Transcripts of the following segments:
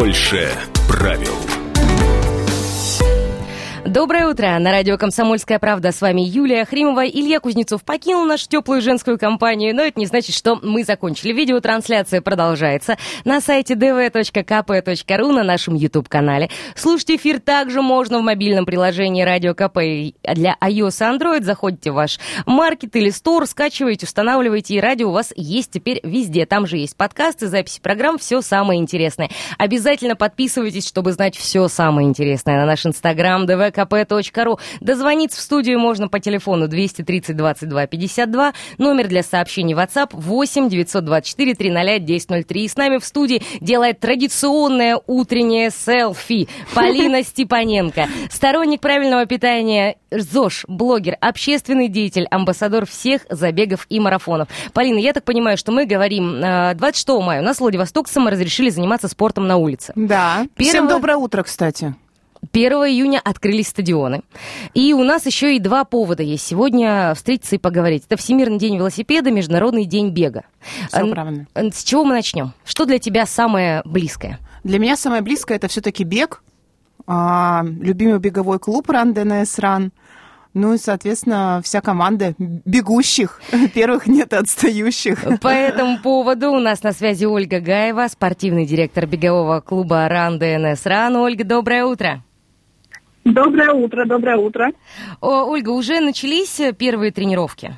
Больше правил. Доброе утро. На радио «Комсомольская правда» с вами Юлия Хримова. Илья Кузнецов покинул нашу теплую женскую компанию, но это не значит, что мы закончили. Видеотрансляция продолжается на сайте dv.kp.ru на нашем YouTube-канале. Слушать эфир также можно в мобильном приложении «Радио КП» для iOS и Android. Заходите в ваш маркет или стор, скачиваете, устанавливаете, и радио у вас есть теперь везде. Там же есть подкасты, записи программ, все самое интересное. Обязательно подписывайтесь, чтобы знать все самое интересное на наш Инстаграм ДВК kp.ru. Дозвониться в студию можно по телефону 230 22 52, номер для сообщений WhatsApp 8 924 300 1003. И с нами в студии делает традиционное утреннее селфи Полина Степаненко, сторонник правильного питания ЗОЖ, блогер, общественный деятель, амбассадор всех забегов и марафонов. Полина, я так понимаю, что мы говорим 26 э, мая. У нас в Владивостокце мы разрешили заниматься спортом на улице. Да. Первого... Всем доброе утро, кстати. 1 июня открылись стадионы. И у нас еще и два повода есть сегодня встретиться и поговорить. Это Всемирный день велосипеда, Международный день бега. Все правильно. С чего мы начнем? Что для тебя самое близкое? Для меня самое близкое это все-таки бег. А, любимый беговой клуб Run DNS Run. Ну и, соответственно, вся команда бегущих. Первых нет отстающих. По этому поводу у нас на связи Ольга Гаева, спортивный директор бегового клуба Ран ДНС Ран. Ольга, доброе утро. Доброе утро, доброе утро. О, Ольга, уже начались первые тренировки?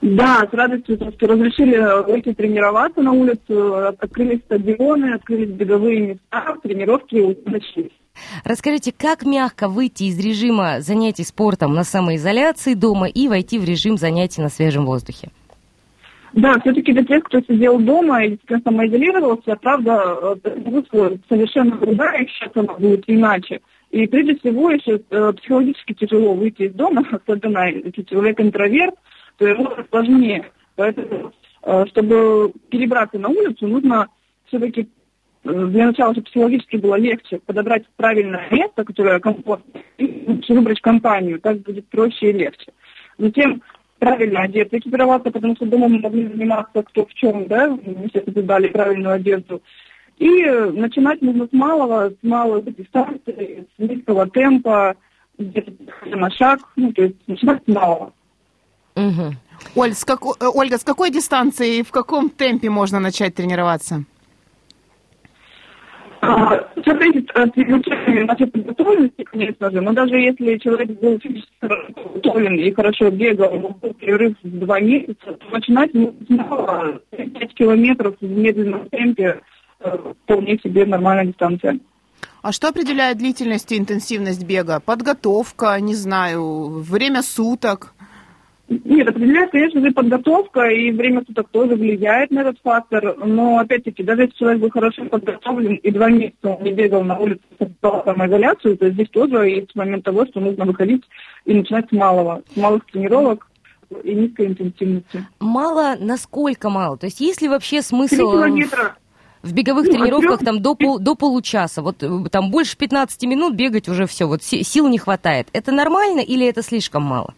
Да, с радостью просто разрешили выйти тренироваться на улицу, открылись стадионы, открылись беговые места, тренировки уже начались. Расскажите, как мягко выйти из режима занятий спортом на самоизоляции дома и войти в режим занятий на свежем воздухе? Да, все-таки для тех, кто сидел дома и самоизолировался, правда, э, совершенно другая, сейчас она будет иначе. И прежде всего еще э, психологически тяжело выйти из дома, особенно если человек интроверт, то ему сложнее. Поэтому, э, чтобы перебраться на улицу, нужно все-таки э, для начала, чтобы психологически было легче подобрать правильное место, которое комфортно, и выбрать компанию, так будет проще и легче. Затем правильно одеться, экипироваться, потому что дома мы могли заниматься кто в чем, да, мы все дали правильную одежду. И начинать нужно с малого, с малой дистанции, с низкого темпа, где-то на шаг, ну, то есть начинать с малого. Угу. Оль, с како... Э, Ольга, с какой дистанции и в каком темпе можно начать тренироваться? А, Все зависит от изучения нашей подготовленности, конечно же, но даже если человек был физически подготовлен и хорошо бегал, был перерыв в два месяца, то начинать нужно 5 километров в медленном темпе вполне себе нормальная дистанция. А что определяет длительность и интенсивность бега? Подготовка, не знаю, время суток? Нет, определяет, конечно же, подготовка, и время суток тоже влияет на этот фактор. Но, опять-таки, даже если человек был хорошо подготовлен и два месяца он не бегал на улице, создавал самоизоляцию, то здесь тоже есть момент того, что нужно выходить и начинать с малого, с малых тренировок и низкой интенсивности. Мало? Насколько мало? То есть есть ли вообще смысл... 3 километра в беговых ну, тренировках там до, пол, до получаса, вот э, там больше 15 минут бегать уже все, вот сил не хватает. Это нормально или это слишком мало?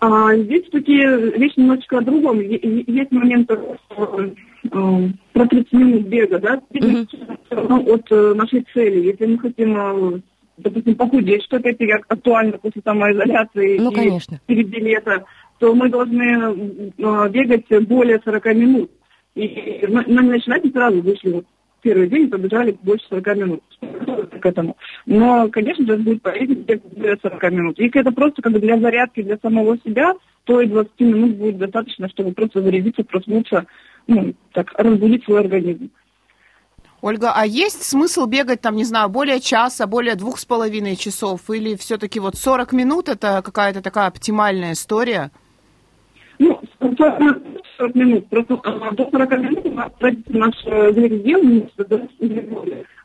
А, здесь такие вещи немножечко о другом. Есть момент э, про 30 минут бега, да, uh-huh. от э, нашей цели. Если мы хотим, допустим, похудеть, что опять-таки актуально после самоизоляции ну, конечно. и перед лета, то мы должны бегать более 40 минут. И мы, не сразу вышли вот первый день побежали больше 40 минут к этому. Но, конечно же, будет полезно более 40 минут. Если это просто как бы для зарядки для самого себя, то и 20 минут будет достаточно, чтобы просто зарядиться, проснуться, ну, так, разбудить свой организм. Ольга, а есть смысл бегать там, не знаю, более часа, более двух с половиной часов? Или все-таки вот 40 минут это какая-то такая оптимальная история? Ну, 40 минут. Просто а, до 40 минут у нас тратится наш гликоген,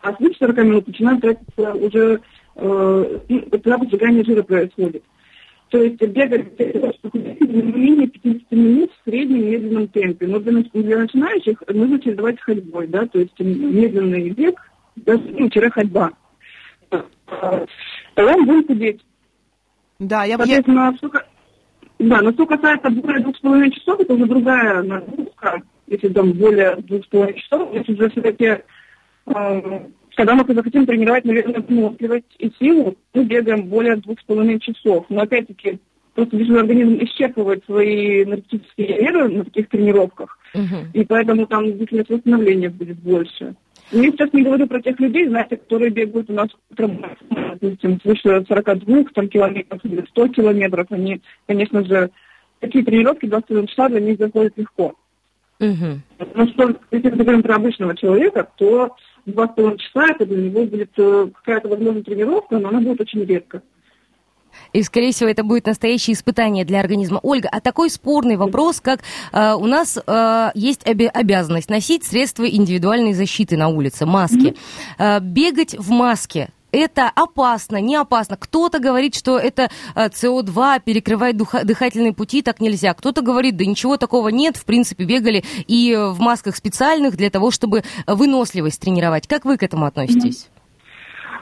а свыше 40 минут начинает тратиться уже э, когда поджигание жира происходит. То есть бегать не менее 50 минут в среднем медленном темпе. Но для, для начинающих нужно чередовать ходьбой, да, то есть медленный бег, ну, ходьба. Тогда мы будем худеть. Да, я... Соответственно, я... сколько... Да, но что касается более двух с половиной часов, это уже другая нагрузка. Если там более двух с половиной часов, если уже все-таки когда мы захотим тренировать, наверное, выносливость и силу, мы бегаем более двух с половиной часов. Но опять-таки, просто лишь организм исчерпывает свои энергетические меры на таких тренировках, uh-huh. и поэтому там длительность восстановления будет больше. Я сейчас не говорю про тех людей, знаете, которые бегают у нас допустим, свыше 42 там, километров или 100 километров. Они, конечно же, такие тренировки 21 часа для них заходят легко. Uh-huh. Но что, если мы говорим про обычного человека, то два с половиной часа это для него будет э, какая-то возможная тренировка, но она будет очень редко. И, скорее всего, это будет настоящее испытание для организма. Ольга, а такой спорный вопрос, как э, у нас э, есть оби- обязанность носить средства индивидуальной защиты на улице, маски. Mm-hmm. Э, бегать в маске это опасно, не опасно. Кто-то говорит, что это СО2 перекрывает духа- дыхательные пути, так нельзя. Кто-то говорит, да ничего такого нет, в принципе, бегали и в масках специальных для того, чтобы выносливость тренировать. Как вы к этому относитесь?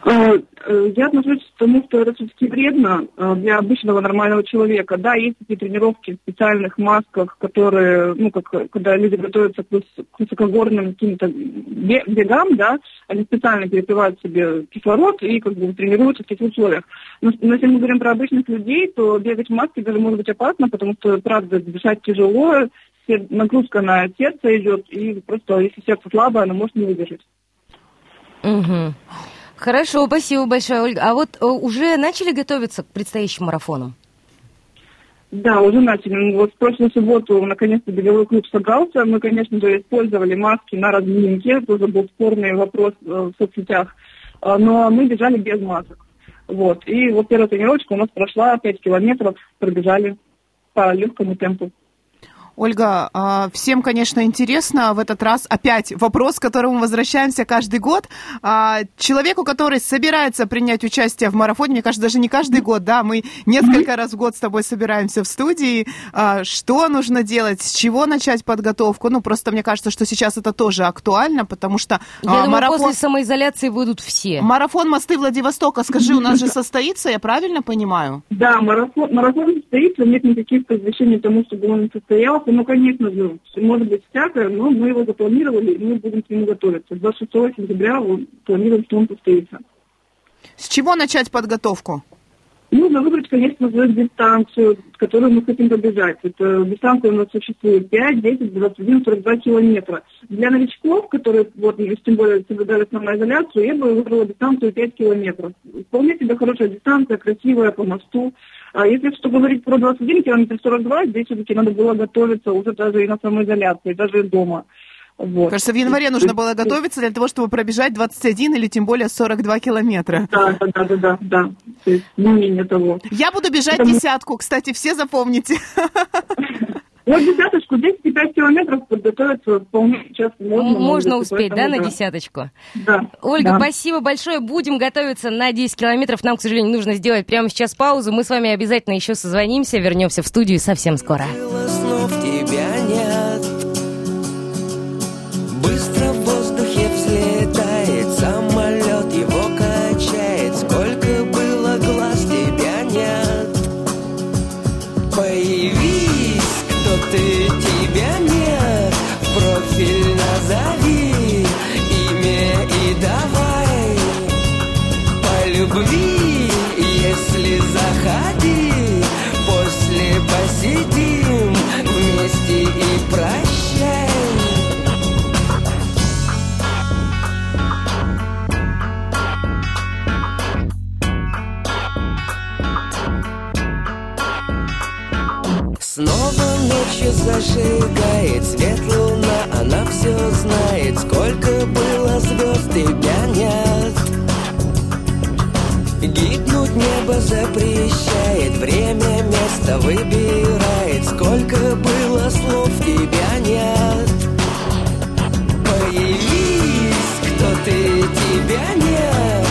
Э, э, я отношусь к тому, что это все-таки вредно э, для обычного нормального человека. Да, есть такие тренировки в специальных масках, которые, ну, как, когда люди готовятся к, высокогорным каким-то бегам, да, они специально перекрывают себе кислород и как бы тренируются в таких условиях. Но, но если мы говорим про обычных людей, то бегать в маске даже может быть опасно, потому что, правда, дышать тяжело, нагрузка на сердце идет, и просто если сердце слабое, оно может не выдержать. Угу. Хорошо, спасибо большое, Ольга. А вот э, уже начали готовиться к предстоящим марафонам? Да, уже начали. Вот в прошлую субботу наконец-то беговой клуб собрался. Мы, конечно же, использовали маски на разминке. Тоже был спорный вопрос э, в соцсетях. Э, но мы бежали без масок. Вот. И вот первая тренировочка у нас прошла 5 километров, пробежали по легкому темпу. Ольга, а, всем, конечно, интересно в этот раз опять вопрос, к которому возвращаемся каждый год. А, человеку, который собирается принять участие в марафоне, мне кажется, даже не каждый год, да, мы несколько раз в год с тобой собираемся в студии. А, что нужно делать, с чего начать подготовку? Ну, просто мне кажется, что сейчас это тоже актуально, потому что Я думаю, марафон... после самоизоляции выйдут все. Марафон «Мосты Владивостока», скажи, у нас же состоится, я правильно понимаю? Да, марафон, марафон состоится, нет никаких предвещений тому, чтобы он состоялся ну, конечно же, может быть всякое, но мы его запланировали, и мы будем к нему готовиться. 26 сентября планируем, что он состоится. С чего начать подготовку? Нужно выбрать, конечно же, дистанцию, которую мы хотим побежать. Это дистанция у нас существует 5, 10, 21, 42 километра. Для новичков, которые, вот, тем более, соблюдали самоизоляцию, я бы выбрала дистанцию 5 километров. Вполне себе хорошая дистанция, красивая, по мосту. А если что говорить про 21 километр 42, здесь все-таки надо было готовиться уже даже и на самоизоляции, даже дома. Вот. Кажется, в январе нужно было готовиться для того, чтобы пробежать 21 или тем более 42 километра. Да, да, да, да, да. То есть не менее того. Я буду бежать Потому... десятку, кстати, все запомните. Вот десяточку, 10-5 километров подготовиться вполне сейчас можно. Можно успеть, да, на десяточку? Да. Ольга, да. спасибо большое. Будем готовиться на 10 километров. Нам, к сожалению, нужно сделать прямо сейчас паузу. Мы с вами обязательно еще созвонимся, вернемся в студию совсем скоро. тебя Снова ночью зажигает свет луна Она все знает, сколько было звезд, тебя нет Гибнуть небо запрещает Время, место выбирает Сколько было слов, тебя нет Появись, кто ты, тебя нет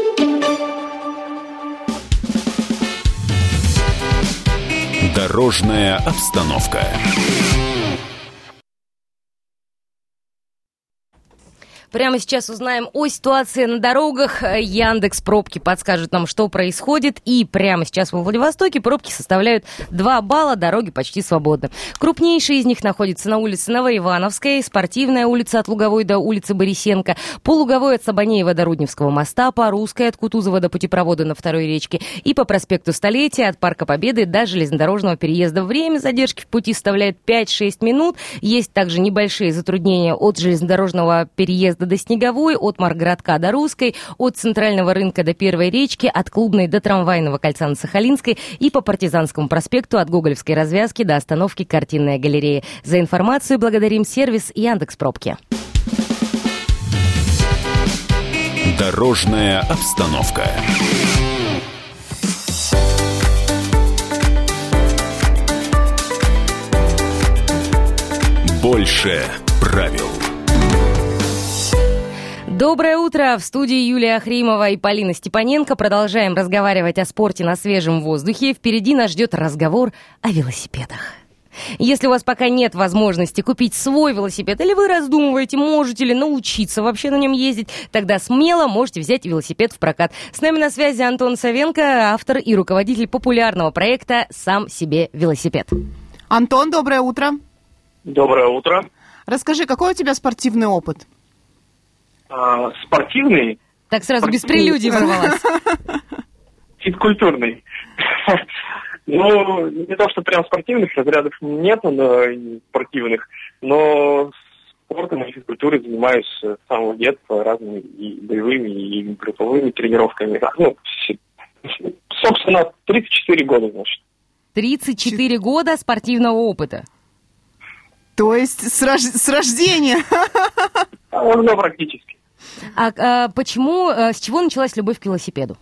Дорожная обстановка. Прямо сейчас узнаем о ситуации на дорогах. Яндекс пробки подскажет нам, что происходит. И прямо сейчас во Владивостоке пробки составляют 2 балла, дороги почти свободны. Крупнейшие из них находятся на улице Новоивановской, спортивная улица от Луговой до улицы Борисенко, по Луговой от Сабанеева до Рудневского моста, по Русской от Кутузова до путепровода на второй речке и по проспекту Столетия от Парка Победы до железнодорожного переезда. Время задержки в пути составляет 5-6 минут. Есть также небольшие затруднения от железнодорожного переезда до Снеговой, от Маргородка до Русской, от Центрального рынка до Первой речки, от Клубной до Трамвайного кольца на Сахалинской и по Партизанскому проспекту от Гоголевской развязки до остановки Картинная галерея. За информацию благодарим сервис Яндекс Пробки. Дорожная обстановка. Больше правил. Доброе утро! В студии Юлия Ахримова и Полина Степаненко. Продолжаем разговаривать о спорте на свежем воздухе. Впереди нас ждет разговор о велосипедах. Если у вас пока нет возможности купить свой велосипед, или вы раздумываете, можете ли научиться вообще на нем ездить, тогда смело можете взять велосипед в прокат. С нами на связи Антон Савенко, автор и руководитель популярного проекта «Сам себе велосипед». Антон, доброе утро. Доброе утро. Расскажи, какой у тебя спортивный опыт? А, спортивный. Так сразу без прелюдий ворвалась. Физкультурный. Ну, не то, что прям спортивных разрядов нет, но спортивных, но спортом и физкультурой занимаюсь с самого детства разными и боевыми, и групповыми тренировками. Ну, собственно, 34 года, значит. 34 года спортивного опыта. То есть с, рож... с рождения? Ну, практически. А, а почему, а, с чего началась любовь к велосипеду?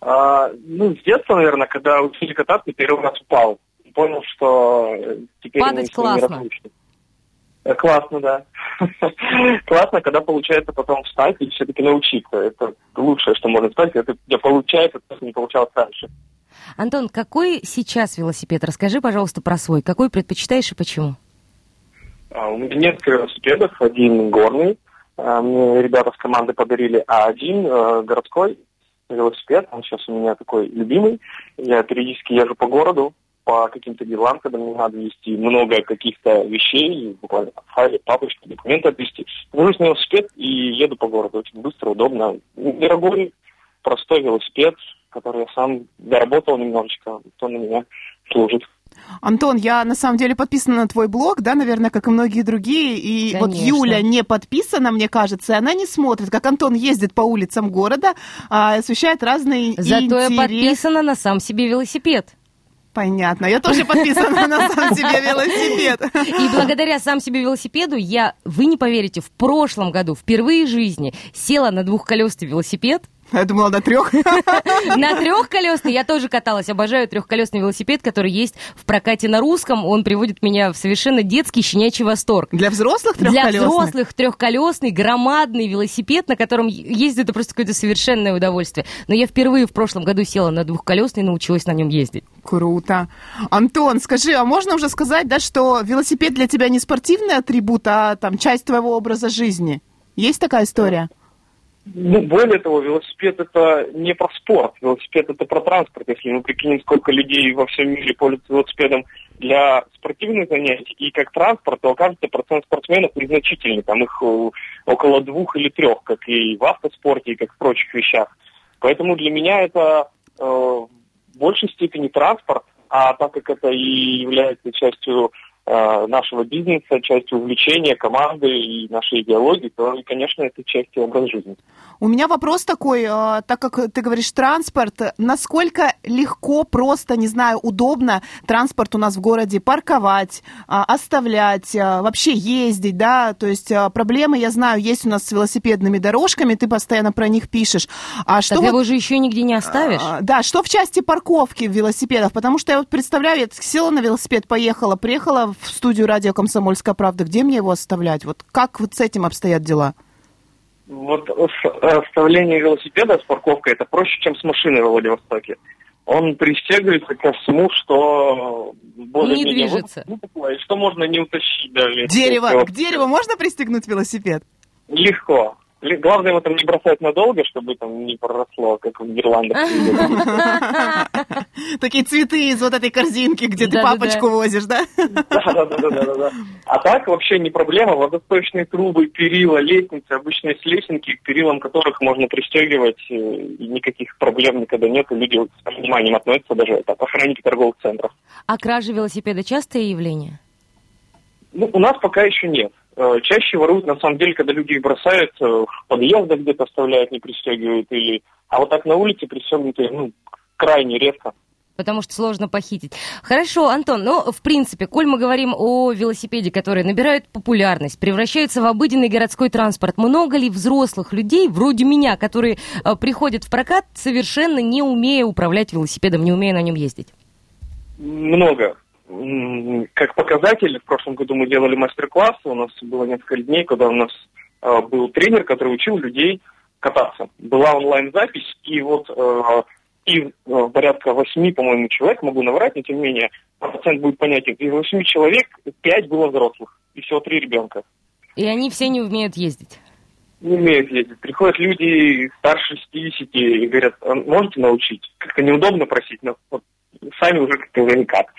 А, ну, с детства, наверное, когда учили кататься, первый раз упал. Понял, что теперь Падать классно. Не классно, да. классно, когда получается потом встать и все-таки научиться. Это лучшее, что можно сказать. Это где получается, то, что не получалось раньше. Антон, какой сейчас велосипед? Расскажи, пожалуйста, про свой. Какой предпочитаешь и почему? А, у меня несколько велосипедов. Один горный. А, мне ребята с команды подарили, а один а, городской велосипед. Он сейчас у меня такой любимый. Я периодически езжу по городу. по каким-то делам, когда мне надо вести много каких-то вещей, буквально файлы, папочки, документы отвести. Сажусь на велосипед и еду по городу. Очень быстро, удобно. Дорогой, простой велосипед, который я сам доработал немножечко, то на меня служит. Антон, я на самом деле подписана на твой блог, да, наверное, как и многие другие. И Конечно. вот Юля не подписана, мне кажется, и она не смотрит, как Антон ездит по улицам города, а, освещает разные Зато я интерес- подписана на сам себе велосипед. Понятно. Я тоже подписана на сам себе велосипед. И благодаря сам себе велосипеду я, вы не поверите, в прошлом году впервые в жизни села на двухколесный велосипед. Я думала, на трех. На трехколесный я тоже каталась. Обожаю трехколесный велосипед, который есть в прокате на русском. Он приводит меня в совершенно детский щенячий восторг. Для взрослых Для трехколесных? взрослых трехколесный, громадный велосипед, на котором ездить это просто какое-то совершенное удовольствие. Но я впервые в прошлом году села на двухколесный и научилась на нем ездить. Круто. Антон, скажи, а можно уже сказать, да, что велосипед для тебя не спортивный атрибут, а там часть твоего образа жизни? Есть такая история? Ну, более того, велосипед это не про спорт, велосипед это про транспорт. Если мы прикинем, сколько людей во всем мире пользуются велосипедом для спортивных занятий и как транспорт, то окажется процент спортсменов незначительный. Там их э, около двух или трех, как и в автоспорте, и как в прочих вещах. Поэтому для меня это э, в большей степени транспорт, а так как это и является частью нашего бизнеса, частью увлечения команды и нашей идеологии, то, и, конечно, это часть образа жизни. У меня вопрос такой, э, так как ты говоришь транспорт, насколько легко, просто, не знаю, удобно транспорт у нас в городе парковать, а, оставлять, вообще ездить, да, то есть проблемы, я знаю, есть у нас с велосипедными дорожками, ты постоянно про них пишешь. А что так вот- его же еще нигде не оставишь. А, Да, что в части парковки велосипедов? Потому что я вот представляю, я села на велосипед, поехала, приехала в студию радио «Комсомольская правда». Где мне его оставлять? Вот как вот с этим обстоят дела? Вот э, оставление велосипеда с парковкой это проще, чем с машиной в Владивостоке. Он пристегивается ко всему, что более-менее движется. выпукло, и что можно не утащить даже. Дерево. К дереву можно пристегнуть велосипед? Легко. Главное его там не бросать надолго, чтобы там не проросло, как в Нидерландах. Такие цветы из вот этой корзинки, где ты папочку возишь, да? Да-да-да. А так вообще не проблема. Водосточные трубы, перила, лестницы, обычно есть лесенки, к перилам которых можно пристегивать, э, и никаких проблем никогда нет, и люди с вниманием относятся даже это охранники торговых центров. А кражи велосипеда частое явление? Ну, у нас пока еще нет. Э, Чаще воруют, на самом деле, когда люди их бросают, э, в подъездах где-то оставляют, не пристегивают, или... А вот так на улице пристегнутые, ну, крайне редко. Потому что сложно похитить. Хорошо, Антон, ну, в принципе, коль мы говорим о велосипеде, который набирает популярность, превращается в обыденный городской транспорт, много ли взрослых людей, вроде меня, которые э, приходят в прокат, совершенно не умея управлять велосипедом, не умея на нем ездить? Много. Как показатель, в прошлом году мы делали мастер-класс, у нас было несколько дней, когда у нас э, был тренер, который учил людей кататься. Была онлайн-запись, и вот э, из э, порядка восьми, по-моему, человек, могу наврать, но тем не менее, процент будет понятен. Из восьми человек пять было взрослых, и всего три ребенка. И они все не умеют ездить. Не умеют ездить. Приходят люди старше 60 и говорят, «А можете научить? Как-то неудобно просить, но вот сами уже как-то уже никак.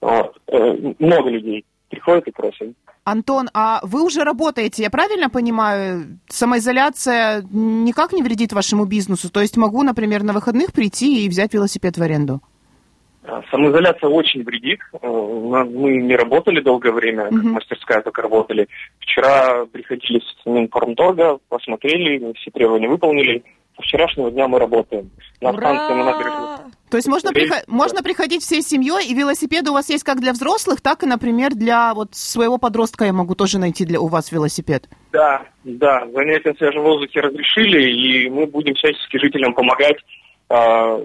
Вот. Э, Много людей приходят и просят. Антон, а вы уже работаете, я правильно понимаю? Самоизоляция никак не вредит вашему бизнесу? То есть могу, например, на выходных прийти и взять велосипед в аренду? А, Самоизоляция очень вредит. Э, Мы не работали долгое время, как мастерская только работали. Вчера приходили с самим фармторга, посмотрели, все требования выполнили. Вчерашнего дня мы работаем. На станции на набережной. То есть можно, Есть, прихо- можно приходить всей семьей, и велосипеды у вас есть как для взрослых, так и, например, для вот своего подростка я могу тоже найти для у вас велосипед. Да, да, занятия на свежем воздухе разрешили, и мы будем всячески жителям помогать. А,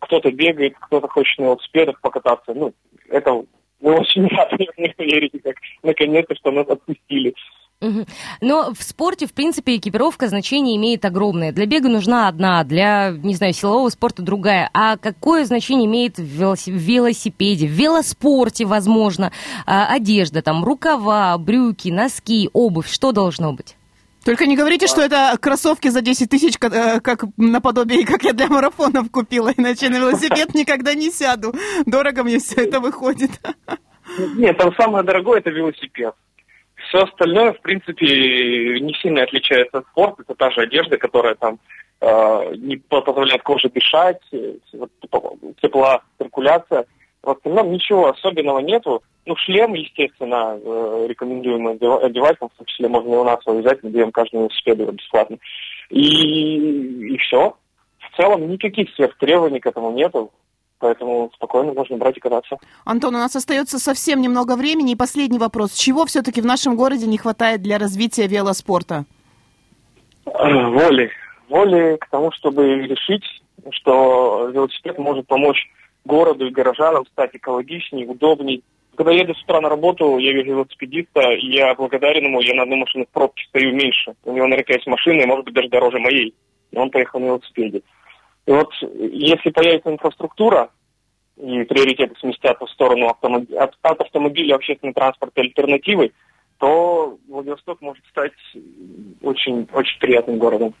Кто-то бегает, кто-то хочет на велосипедах покататься. Ну, это мы очень рады, не поверите, как наконец-то, что нас отпустили. Но в спорте, в принципе, экипировка значение имеет огромное. Для бега нужна одна, для, не знаю, силового спорта другая. А какое значение имеет в велоси- в велосипеде, в велоспорте, возможно, а, одежда, там, рукава, брюки, носки, обувь, что должно быть? Только не говорите, что это кроссовки за 10 тысяч, э, как наподобие, как я для марафонов купила, иначе на велосипед никогда не сяду. Дорого мне все это выходит. Нет, там самое дорогое это велосипед. Все остальное, в принципе, не сильно отличается от спорта. Это та же одежда, которая там э, не позволяет коже дышать, э, типа, тепла, циркуляция. В остальном ничего особенного нету. Ну, шлем, естественно, э, рекомендуем одев- одевать, в том числе можно и у нас его взять, мы даем каждому велосипеду бесплатно. И, и все. В целом никаких сверхтребований к этому нету, поэтому спокойно можно брать и кататься. Антон, у нас остается совсем немного времени. И последний вопрос. Чего все-таки в нашем городе не хватает для развития велоспорта? Воли. Воли к тому, чтобы решить, что велосипед может помочь городу и горожанам стать экологичнее, удобней. Когда еду с утра на работу, я вижу велосипедиста, и я благодарен ему, я на одну машину в пробке стою меньше. У него наверняка есть машина, и может быть даже дороже моей. И он поехал на велосипеде. И вот если появится инфраструктура, и приоритеты сместятся в сторону автомоби- от, от автомобиля общественный транспорт и альтернативы, то Владивосток может стать очень, очень приятным городом.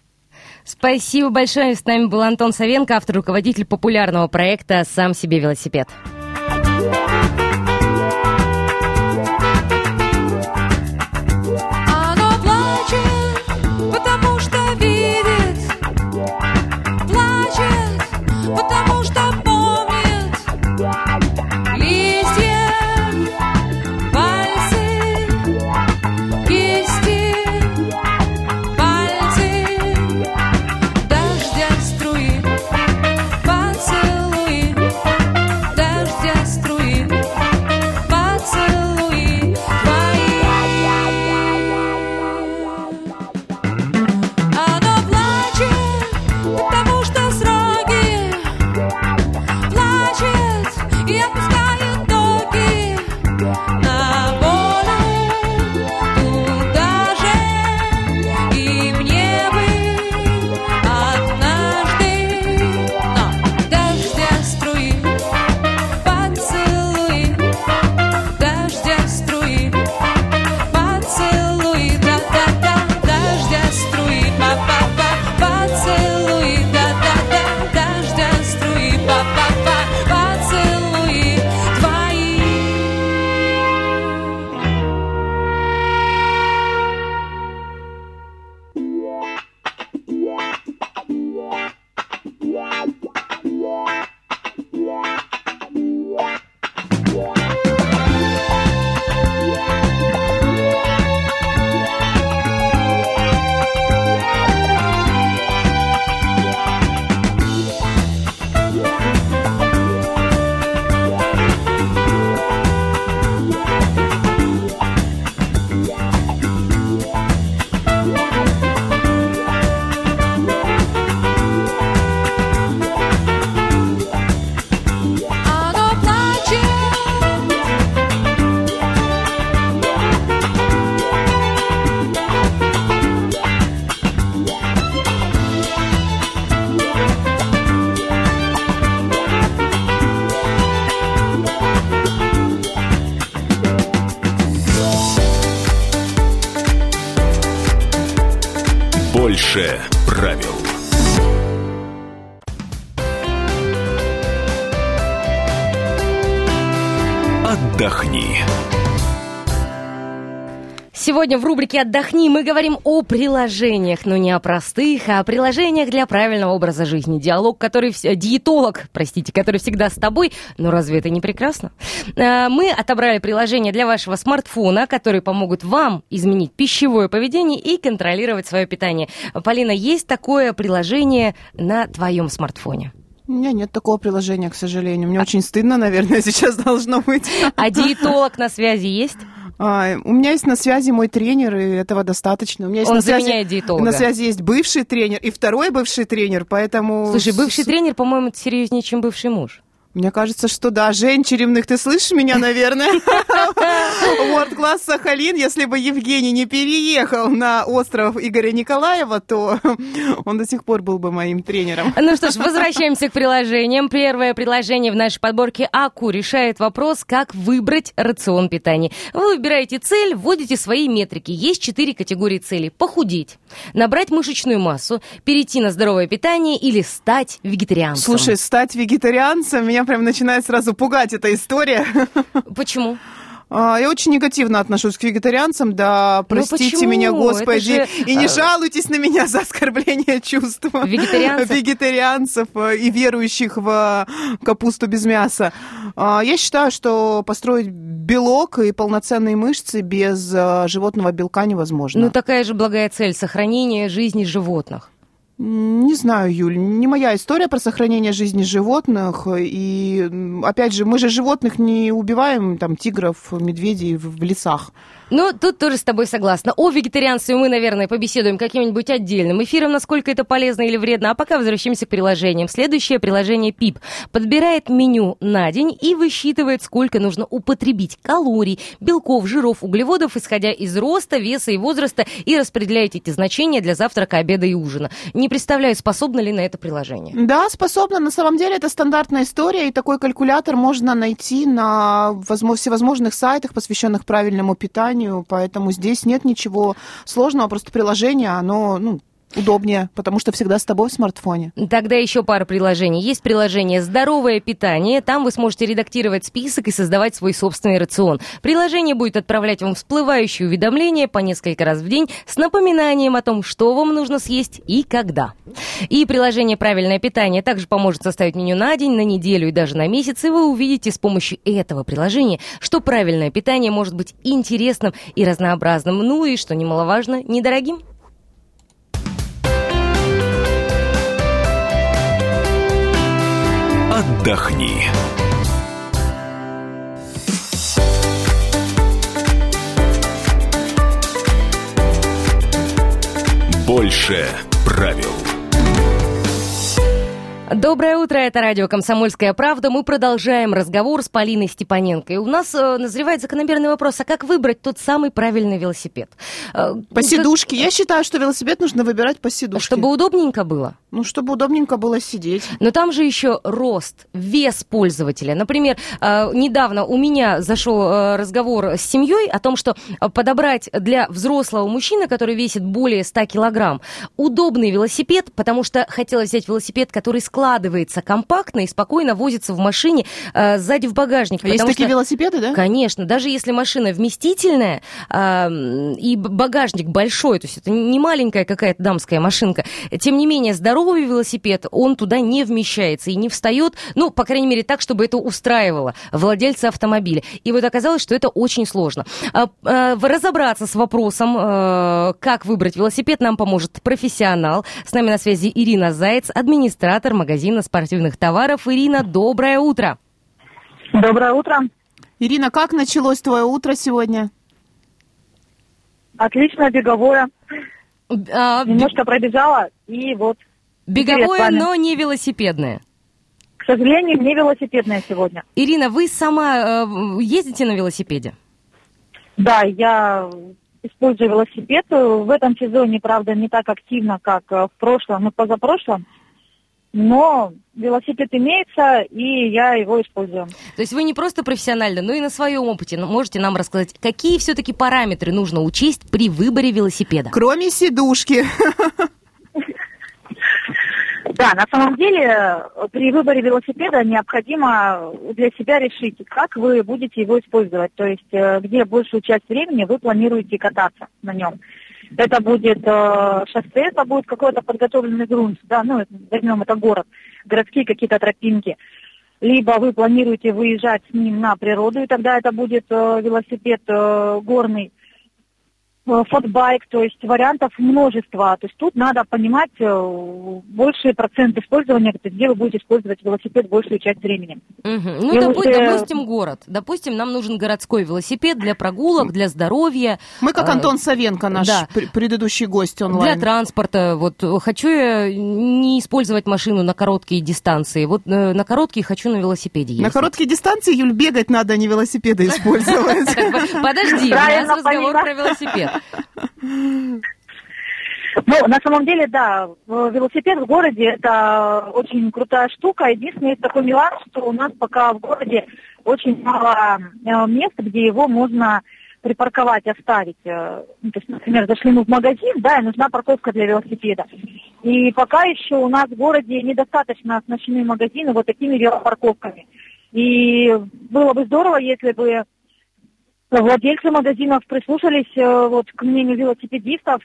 Спасибо большое. С нами был Антон Савенко, автор, руководитель популярного проекта «Сам себе велосипед». Сегодня в рубрике «Отдохни» мы говорим о приложениях, но не о простых, а о приложениях для правильного образа жизни. Диалог, который... Диетолог, простите, который всегда с тобой. Но разве это не прекрасно? А, Мы отобрали приложения для вашего смартфона, которые помогут вам изменить пищевое поведение и контролировать свое питание. Полина, есть такое приложение на твоем смартфоне? У меня нет такого приложения, к сожалению. Мне очень стыдно, наверное, сейчас должно быть. А диетолог на связи есть? А, у меня есть на связи мой тренер, и этого достаточно. У меня есть Он на связи, диетолога. На связи есть бывший тренер и второй бывший тренер, поэтому... Слушай, бывший тренер, по-моему, это серьезнее, чем бывший муж. Мне кажется, что да. Жень Черемных, ты слышишь меня, наверное? World-класс Сахалин. Если бы Евгений не переехал на остров Игоря Николаева, то он до сих пор был бы моим тренером. Ну что ж, возвращаемся к приложениям. Первое приложение в нашей подборке АКУ решает вопрос, как выбрать рацион питания. Вы выбираете цель, вводите свои метрики. Есть четыре категории целей. Похудеть, набрать мышечную массу, перейти на здоровое питание или стать вегетарианцем. Слушай, стать вегетарианцем меня прям начинает сразу пугать эта история. Почему? А, Я очень негативно отношусь к вегетарианцам, да, простите Ну почему? меня, Господи, же, и не а, жалуйтесь на меня за оскорбление чувств Вегетарианцев? вегетарианцев э, и верующих в капусту без мяса. А, Я считаю, что построить белок и полноценные мышцы без э, животного белка невозможно. Ну, такая же благая цель – сохранение жизни животных. Не знаю, Юль, не моя история про сохранение жизни животных. И, опять же, мы же животных не убиваем, там, тигров, медведей в лесах. Ну, тут тоже с тобой согласна. О вегетарианстве мы, наверное, побеседуем каким-нибудь отдельным эфиром, насколько это полезно или вредно. А пока возвращаемся к приложениям. Следующее приложение ПИП подбирает меню на день и высчитывает, сколько нужно употребить калорий, белков, жиров, углеводов, исходя из роста, веса и возраста, и распределяет эти значения для завтрака, обеда и ужина. Не представляю, способно ли на это приложение. Да, способна. На самом деле это стандартная история, и такой калькулятор можно найти на возмо- всевозможных сайтах, посвященных правильному питанию, поэтому здесь нет ничего сложного, просто приложение, оно ну, удобнее, потому что всегда с тобой в смартфоне. Тогда еще пара приложений. Есть приложение «Здоровое питание». Там вы сможете редактировать список и создавать свой собственный рацион. Приложение будет отправлять вам всплывающие уведомления по несколько раз в день с напоминанием о том, что вам нужно съесть и когда. И приложение «Правильное питание» также поможет составить меню на день, на неделю и даже на месяц, и вы увидите с помощью этого приложения, что правильное питание может быть интересным и разнообразным, ну и, что немаловажно, недорогим. Отдохни. Больше правил. Доброе утро, это радио «Комсомольская правда». Мы продолжаем разговор с Полиной Степаненко. И у нас э, назревает закономерный вопрос, а как выбрать тот самый правильный велосипед? Э, По сидушке. Я считаю, что велосипед нужно выбирать по сидушке. Чтобы удобненько было? Ну, чтобы удобненько было сидеть. Но там же еще рост, вес пользователя. Например, э, недавно у меня зашел э, разговор с семьей о том, что э, подобрать для взрослого мужчины, который весит более 100 килограмм, удобный велосипед, потому что хотелось взять велосипед, который складывается компактно и спокойно возится в машине сзади в багажник. А есть такие что- велосипеды, да? Конечно, даже если машина вместительная и багажник большой, то есть это не маленькая какая-то дамская машинка, тем не менее здоровый велосипед, он туда не вмещается и не встает, ну, по крайней мере, так, чтобы это устраивало владельца автомобиля. И вот оказалось, что это очень сложно. А, а, разобраться с вопросом, э, как выбрать велосипед, нам поможет профессионал. С нами на связи Ирина Заяц, администратор магазина спортивных товаров. Ирина, доброе утро. Доброе утро. Ирина, как началось твое утро сегодня? Отлично, беговое. А, Немножко пробежала, и вот. Беговое, но не велосипедное. К сожалению, не велосипедное сегодня. Ирина, вы сама э, ездите на велосипеде? Да, я использую велосипед. В этом сезоне, правда, не так активно, как э, в прошлом и позапрошлом. Но велосипед имеется, и я его использую. То есть вы не просто профессионально, но и на своем опыте ну, можете нам рассказать, какие все-таки параметры нужно учесть при выборе велосипеда? Кроме сидушки. Да, на самом деле э, при выборе велосипеда необходимо для себя решить, как вы будете его использовать, то есть э, где большую часть времени вы планируете кататься на нем. Это будет э, шоссе, это будет какой-то подготовленный грунт, да, ну, возьмем это город, городские какие-то тропинки. Либо вы планируете выезжать с ним на природу, и тогда это будет э, велосипед э, горный. Э, фотбайк, то есть вариантов множество. То есть тут надо понимать э, больший процент использования, где вы будете использовать велосипед большую часть времени. Мгм. Ну, допу- уже- допустим, город. Допустим, нам нужен городской велосипед для прогулок, для здоровья. Мы как э, Антон Савенко, наш да. пр- предыдущий гость онлайн. Для транспорта. Вот э, хочу я не использовать машину на короткие дистанции. Вот на короткие хочу на велосипеде На ездить. короткие дистанции, Юль, бегать надо, а не велосипеды использовать. Подожди, у нас разговор про велосипед. Ну, на самом деле, да, в- велосипед в городе это очень крутая штука. Единственное, есть такой нюанс, что у нас пока в городе очень мало э, мест, где его можно припарковать, оставить. Э, ну, то есть, например, зашли мы в магазин, да, и нужна парковка для велосипеда. И пока еще у нас в городе недостаточно оснащены магазины вот такими велопарковками. И было бы здорово, если бы владельцы магазинов прислушались э, вот к мнению велосипедистов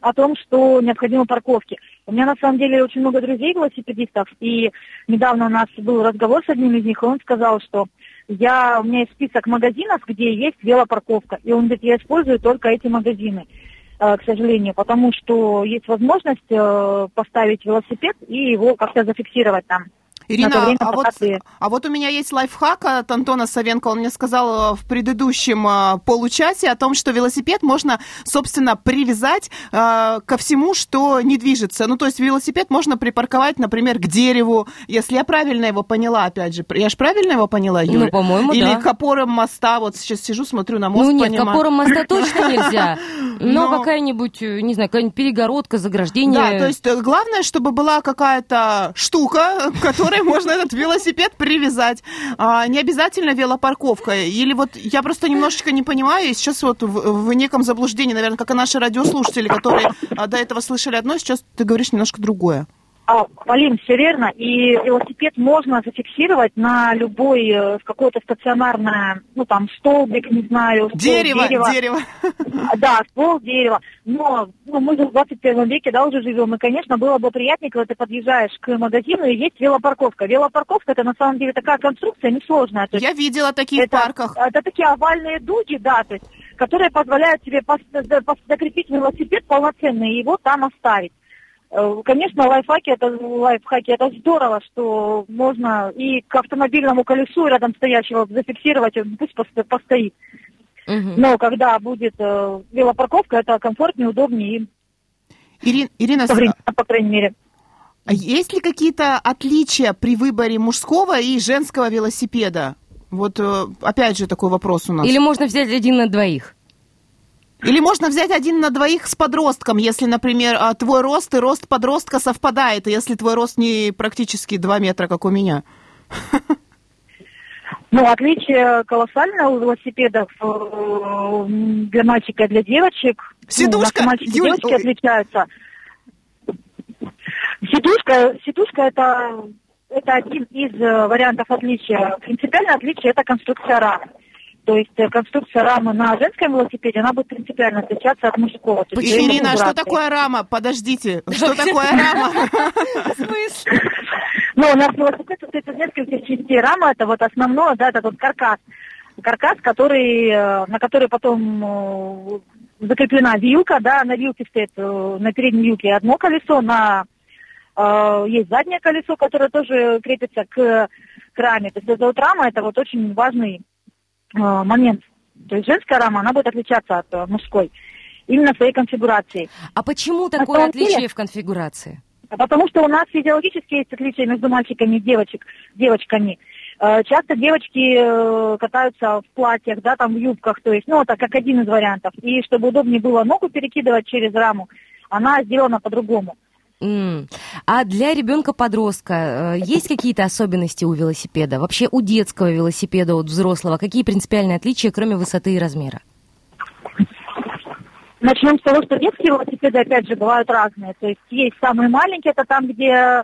о том, что необходимы парковки. У меня на самом деле очень много друзей велосипедистов, и недавно у нас был разговор с одним из них, и он сказал, что я, у меня есть список магазинов, где есть велопарковка, и он говорит, я использую только эти магазины, э, к сожалению, потому что есть возможность э, поставить велосипед и его как-то зафиксировать там. Ирина, время, а вот, ты- а вот у меня есть лайфхак от Антона Савенко. Он мне сказал э, в предыдущем э, получасе о том, что велосипед можно, собственно, привязать э, ко всему, что не движется. Ну, то есть велосипед можно припарковать, например, к дереву, если я правильно его поняла, опять же. Я же правильно его поняла, Юля? Ну, по-моему, Или да. к опорам моста. Вот сейчас сижу, смотрю на мост, Ну нет, к понимаю. опорам моста точно нельзя. Но Но- какая-нибудь, э, не знаю, какая-нибудь перегородка, заграждение. Да, то есть главное, чтобы была какая-то штука, к которой можно этот велосипед привязать. А, не обязательно велопарковка. Или вот я просто немножечко не понимаю, и сейчас вот в, в неком заблуждении, наверное, как и наши радиослушатели, которые а, до этого слышали одно, сейчас ты говоришь немножко другое. А, Полин, все верно. И велосипед можно зафиксировать на любой, э, какое-то стационарное, ну там, столбик, не знаю, ствол Дерево, дерева. дерево. А, Да, ствол дерева. Но ну, мы же в 21 веке, да, уже живем. И, конечно, было бы приятнее, когда ты подъезжаешь к магазину, и есть велопарковка. Велопарковка это на самом деле такая конструкция несложная. То есть Я видела такие это, в парках. Это такие овальные дуги, да, то есть, которые позволяют тебе закрепить велосипед полноценно и его там оставить. Э, Конечно, лайфхаки это лайфхаки это здорово, что можно и к автомобильному колесу рядом стоящего зафиксировать, пусть посто- постоит. Но когда будет э, велопарковка, это комфортнее, удобнее и Ирин- Ирина, современно, по крайней мере. а есть ли какие-то отличия при выборе мужского и женского велосипеда? Вот э, опять же такой вопрос у нас. Или можно взять один на двоих. Или можно взять один на двоих с подростком, если, например, а, твой рост и рост подростка совпадает, если твой рост не практически 2 метра, как у меня. Ну, отличие колоссальное у велосипедов э, для мальчика и для девочек. Сидушка, Ну, мальчики и Юль, девочки ой. отличаются. Сидушка, сидушка это, это один из э, вариантов отличия. Принципиальное отличие это конструкция рамы. То есть э, конструкция рамы на женском велосипеде, она будет принципиально отличаться от мужского. Есть Ирина, это а что такое рама? Подождите, что такое рама? Ну, у нас велосипед состоит из нескольких частей. Рама это вот основное, да, это вот каркас. Каркас, который, э, на который потом э, закреплена вилка, да, на вилке стоит на передней вилке одно колесо, на есть заднее колесо, которое тоже крепится к, к раме. То есть эта вот рама это вот очень важный момент. То есть женская рама, она будет отличаться от э, мужской. Именно своей конфигурацией. А почему такое деле- отличие в конфигурации? А Потому что у нас физиологически есть отличия между мальчиками и девочек, девочками. Э, Часто девочки э, катаются в платьях, да, там в юбках, то есть, ну, это как один из вариантов. И чтобы удобнее было ногу перекидывать через раму, она сделана по-другому. М. А для ребенка-подростка э, есть какие-то особенности у велосипеда? Вообще у детского велосипеда от взрослого какие принципиальные отличия, кроме высоты и размера? Начнем с того, что детские велосипеды, опять же, бывают разные. То есть есть самые маленькие, это там, где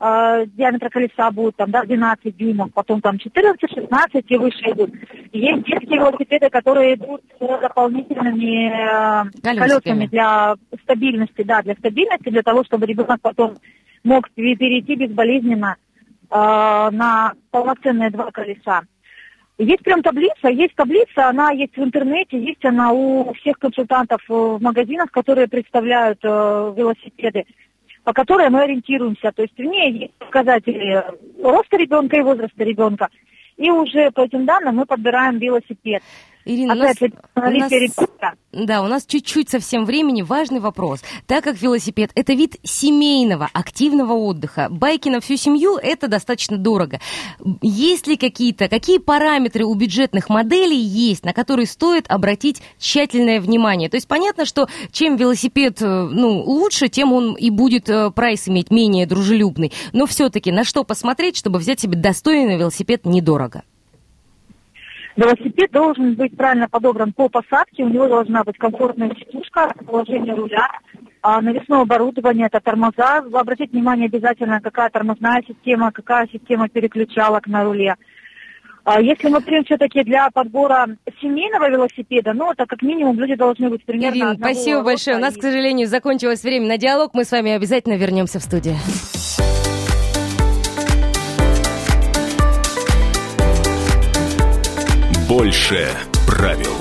э, диаметр колеса будет там, да, 12 дюймов, потом там 14-16 и выше идут. Есть детские велосипеды, которые идут с дополнительными э, Колесиками. колесами для стабильности, да, для стабильности, для того, чтобы ребенок потом мог пере- перейти безболезненно э, на полноценные два колеса. Есть прям таблица, есть таблица, она есть в интернете, есть она у всех консультантов э, в магазинах, которые представляют э, велосипеды, по которой мы ориентируемся. То есть в ней есть показатели роста ребенка и возраста ребенка. И уже по этим данным мы подбираем велосипед. Ирина, Опять у нас, у нас- да, у нас чуть-чуть совсем времени. Важный вопрос. Так как велосипед – это вид семейного, активного отдыха, байки на всю семью – это достаточно дорого. Есть ли какие-то, какие параметры у бюджетных моделей есть, на которые стоит обратить тщательное внимание? То есть понятно, что чем велосипед э, ну, лучше, тем он и будет э, прайс иметь менее дружелюбный. Но все-таки на что посмотреть, чтобы взять себе достойный велосипед недорого? Велосипед должен быть правильно подобран по посадке, у него должна быть комфортная сидушка, положение руля, а, навесное оборудование, это тормоза. Обратить внимание обязательно, какая тормозная система, какая система переключалок на руле. А Если мы примем все-таки для подбора семейного велосипеда, ну, это как минимум люди должны быть примерно Ирина, спасибо большое. У нас, к сожалению, закончилось время на диалог. Мы с вами обязательно вернемся в студию. Больше правил.